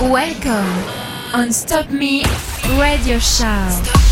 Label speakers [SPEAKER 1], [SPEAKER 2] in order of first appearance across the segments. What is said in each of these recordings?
[SPEAKER 1] Welcome on Stop Me Radio Show.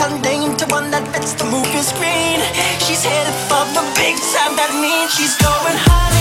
[SPEAKER 2] turn day one that fits the movie screen. She's headed for the big time, that means she's going hard.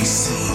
[SPEAKER 2] we.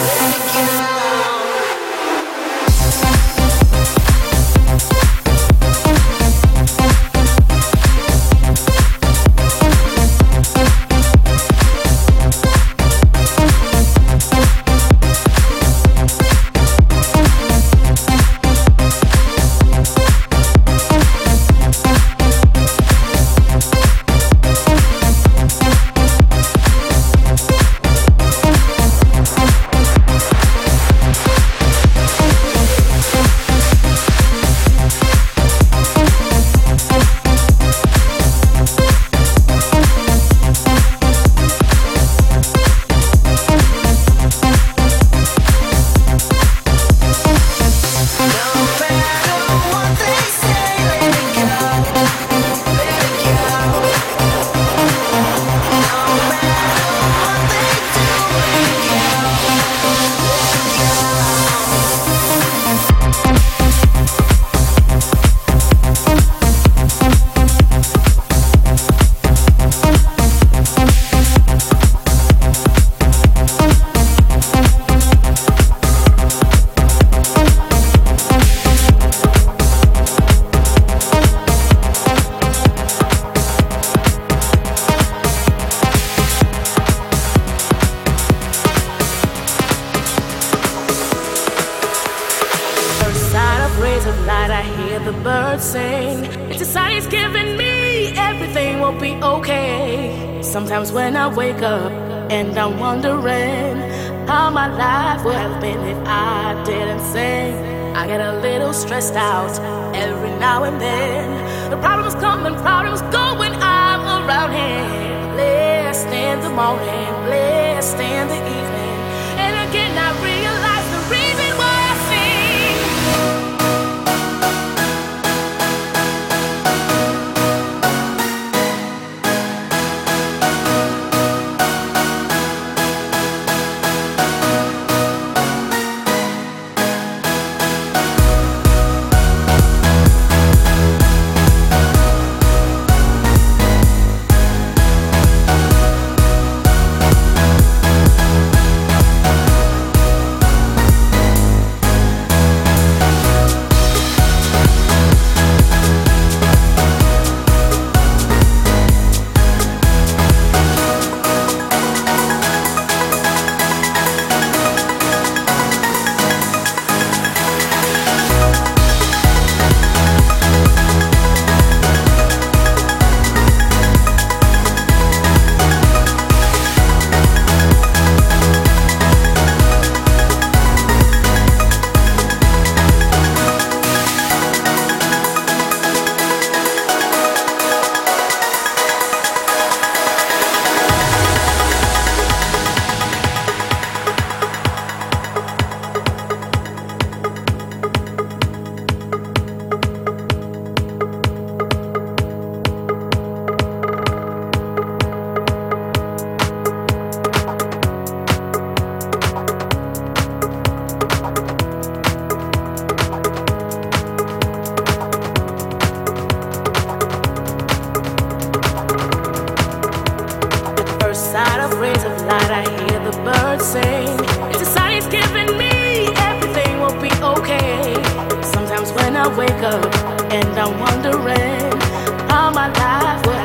[SPEAKER 2] Thank you. morning, blessed in the evening, and again
[SPEAKER 3] I read. wondering all
[SPEAKER 2] my life.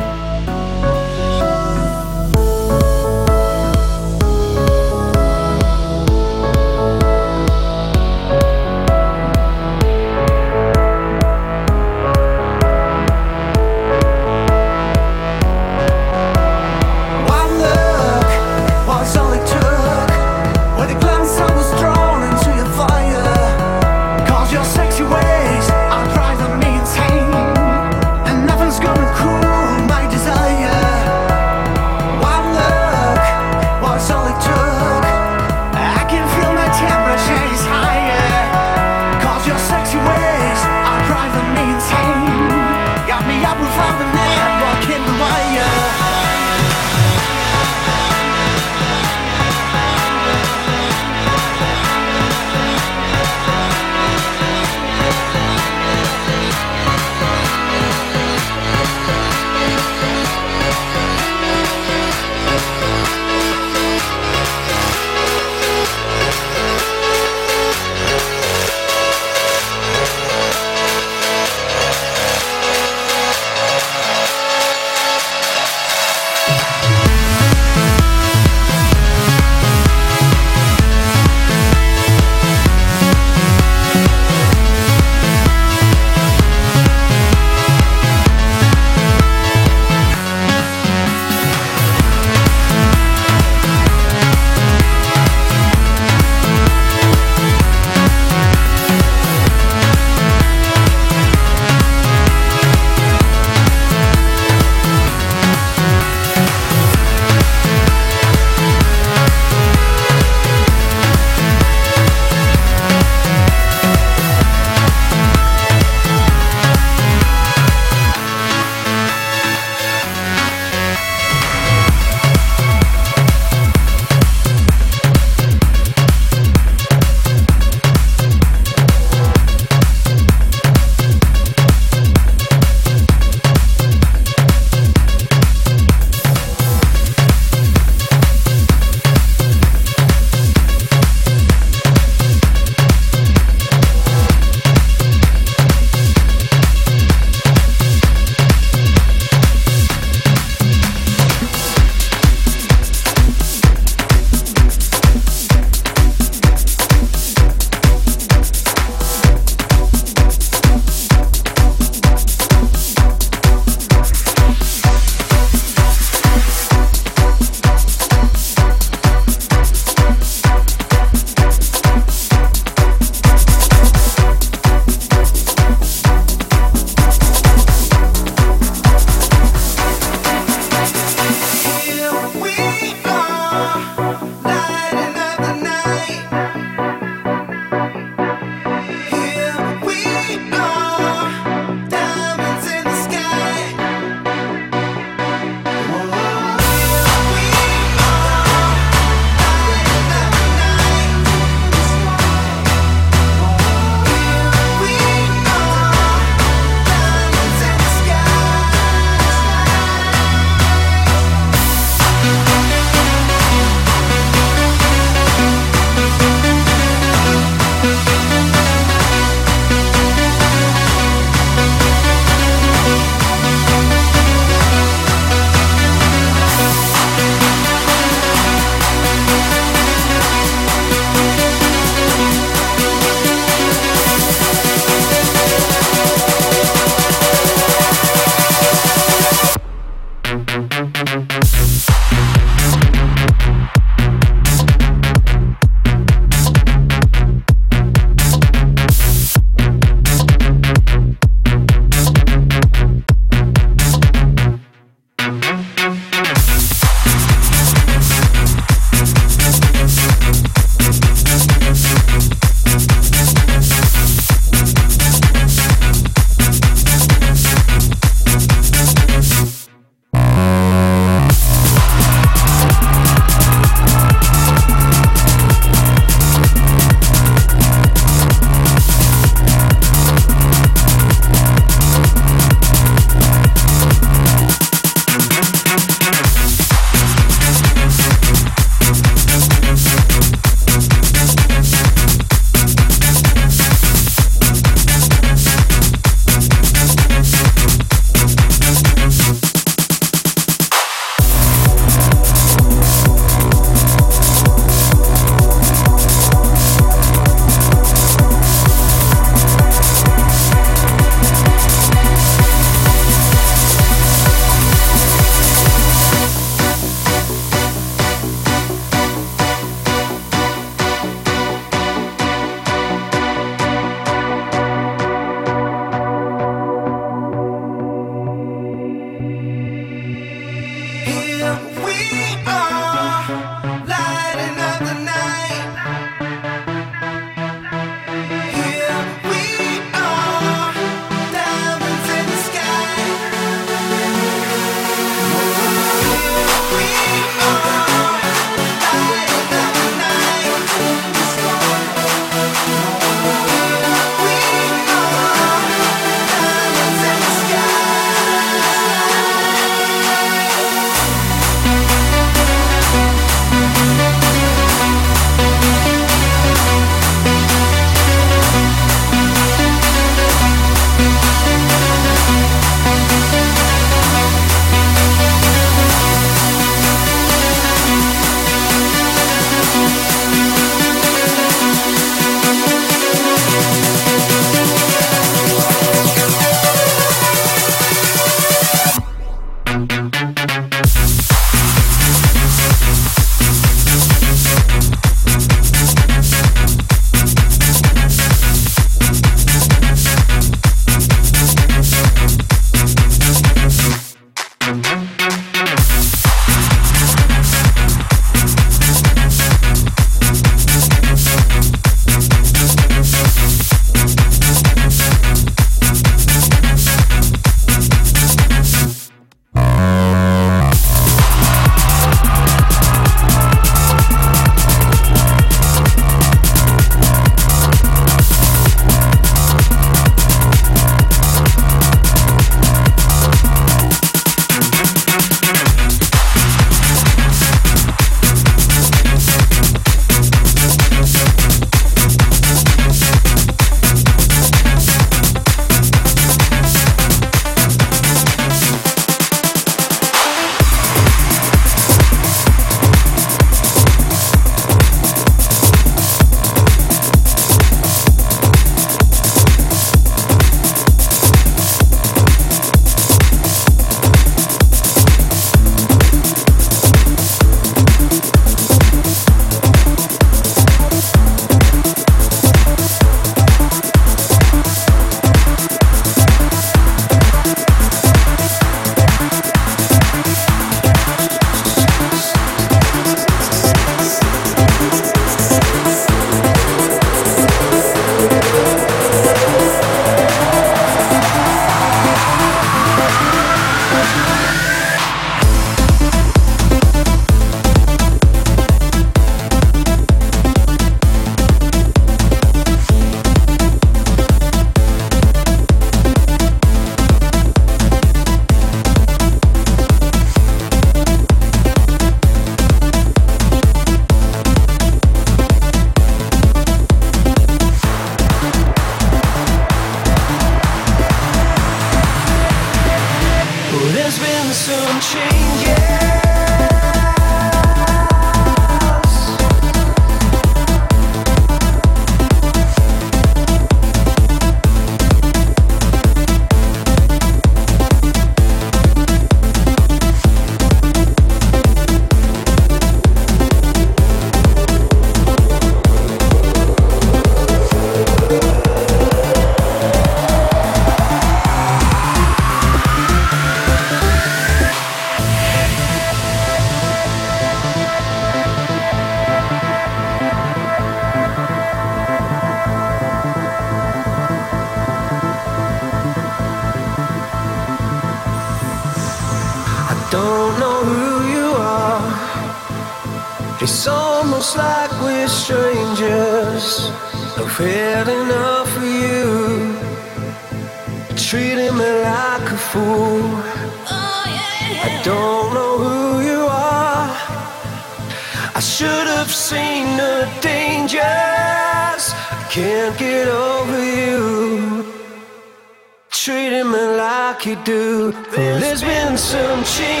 [SPEAKER 2] You
[SPEAKER 4] do. There's been some
[SPEAKER 5] change.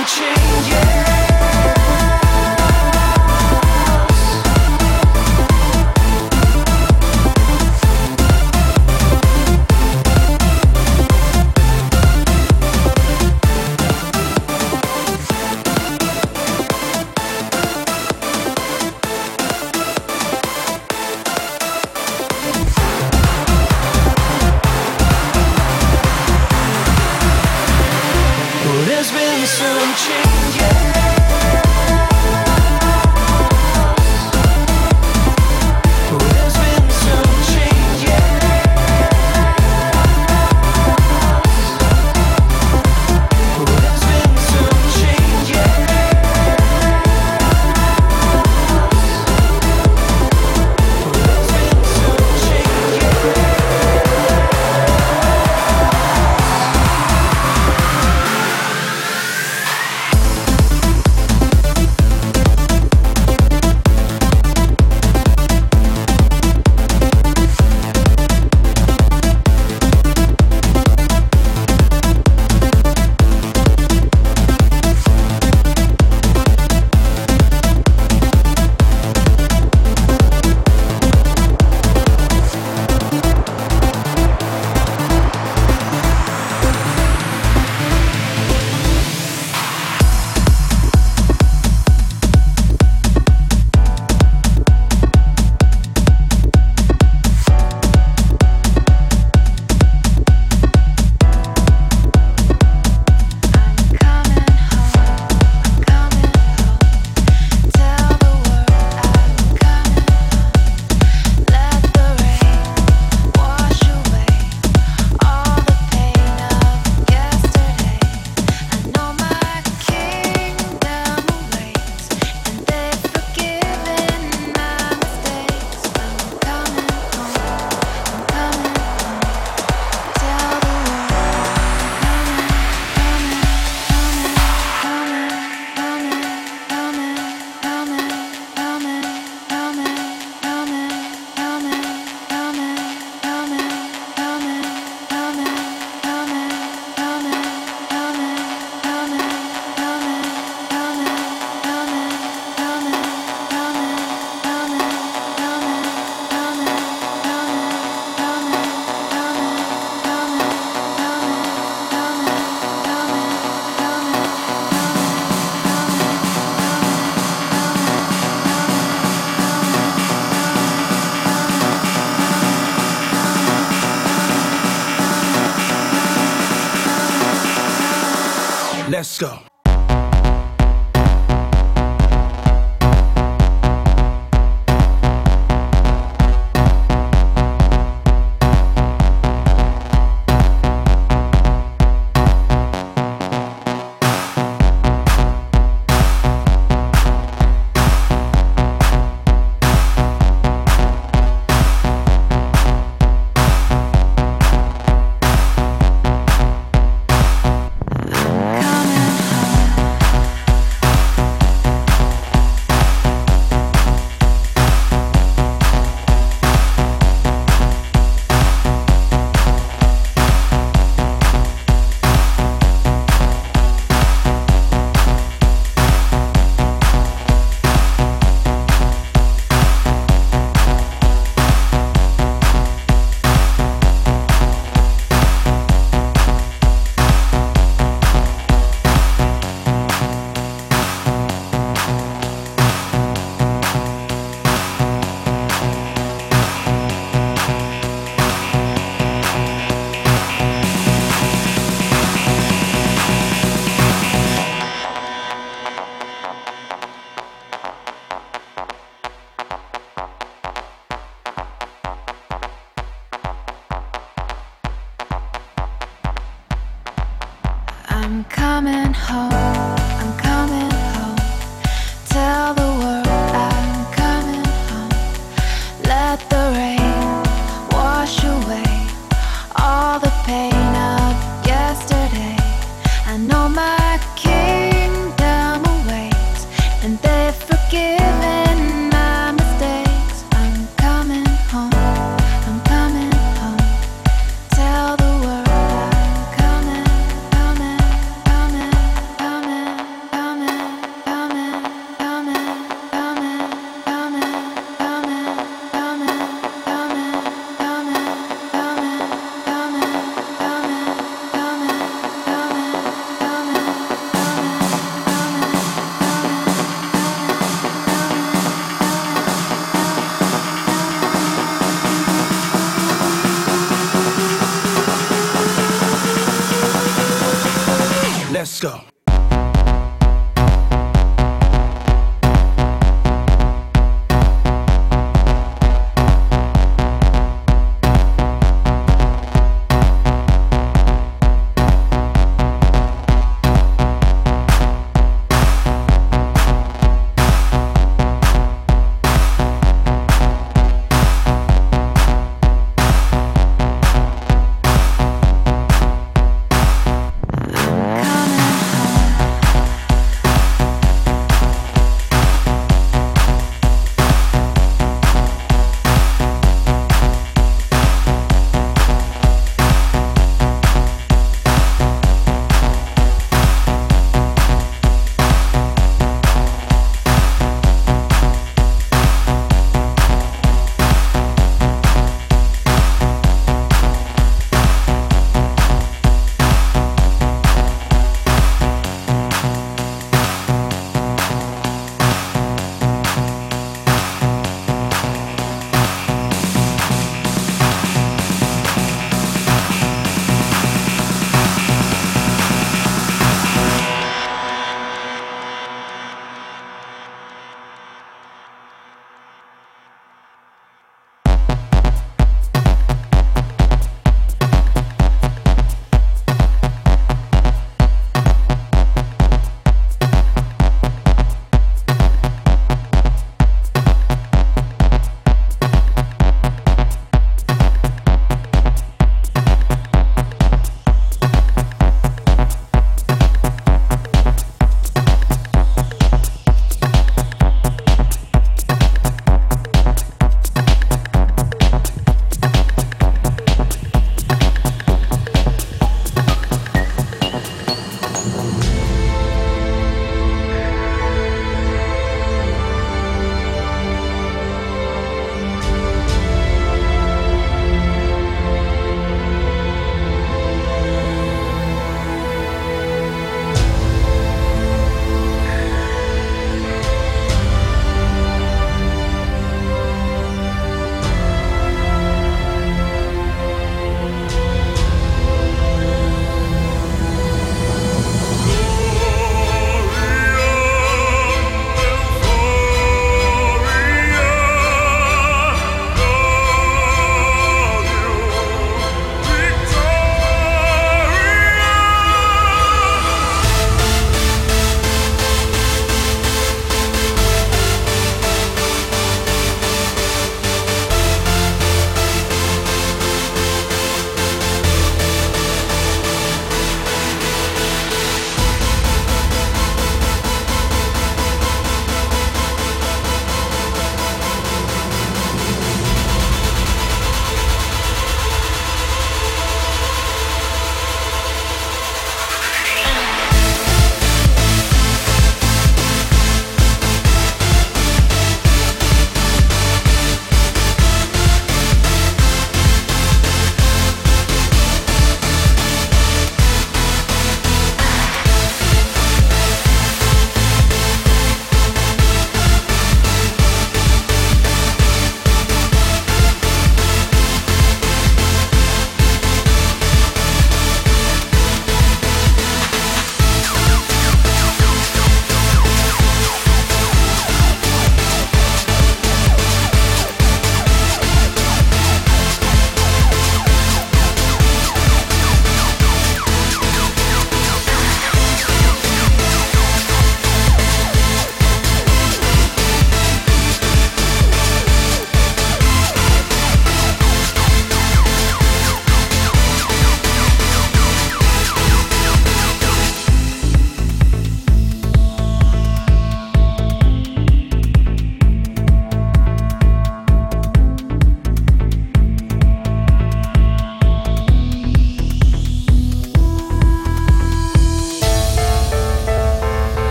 [SPEAKER 5] and change.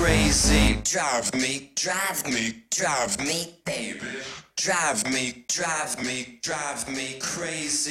[SPEAKER 5] Crazy. Drive me, drive me, drive me, baby. Drive me, drive me, drive me crazy.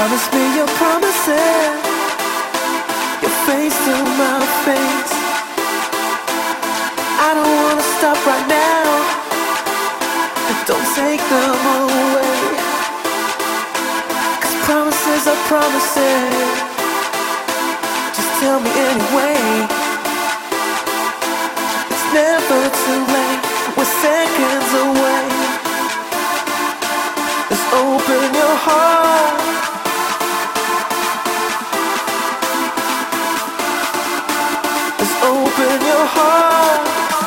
[SPEAKER 6] Promise me your promises. Your face to my face. I don't wanna stop right now. Don't take them away. Cause promises are promises. Just tell me anyway. It's never too late. We're seconds away. Just open your heart. Open your heart.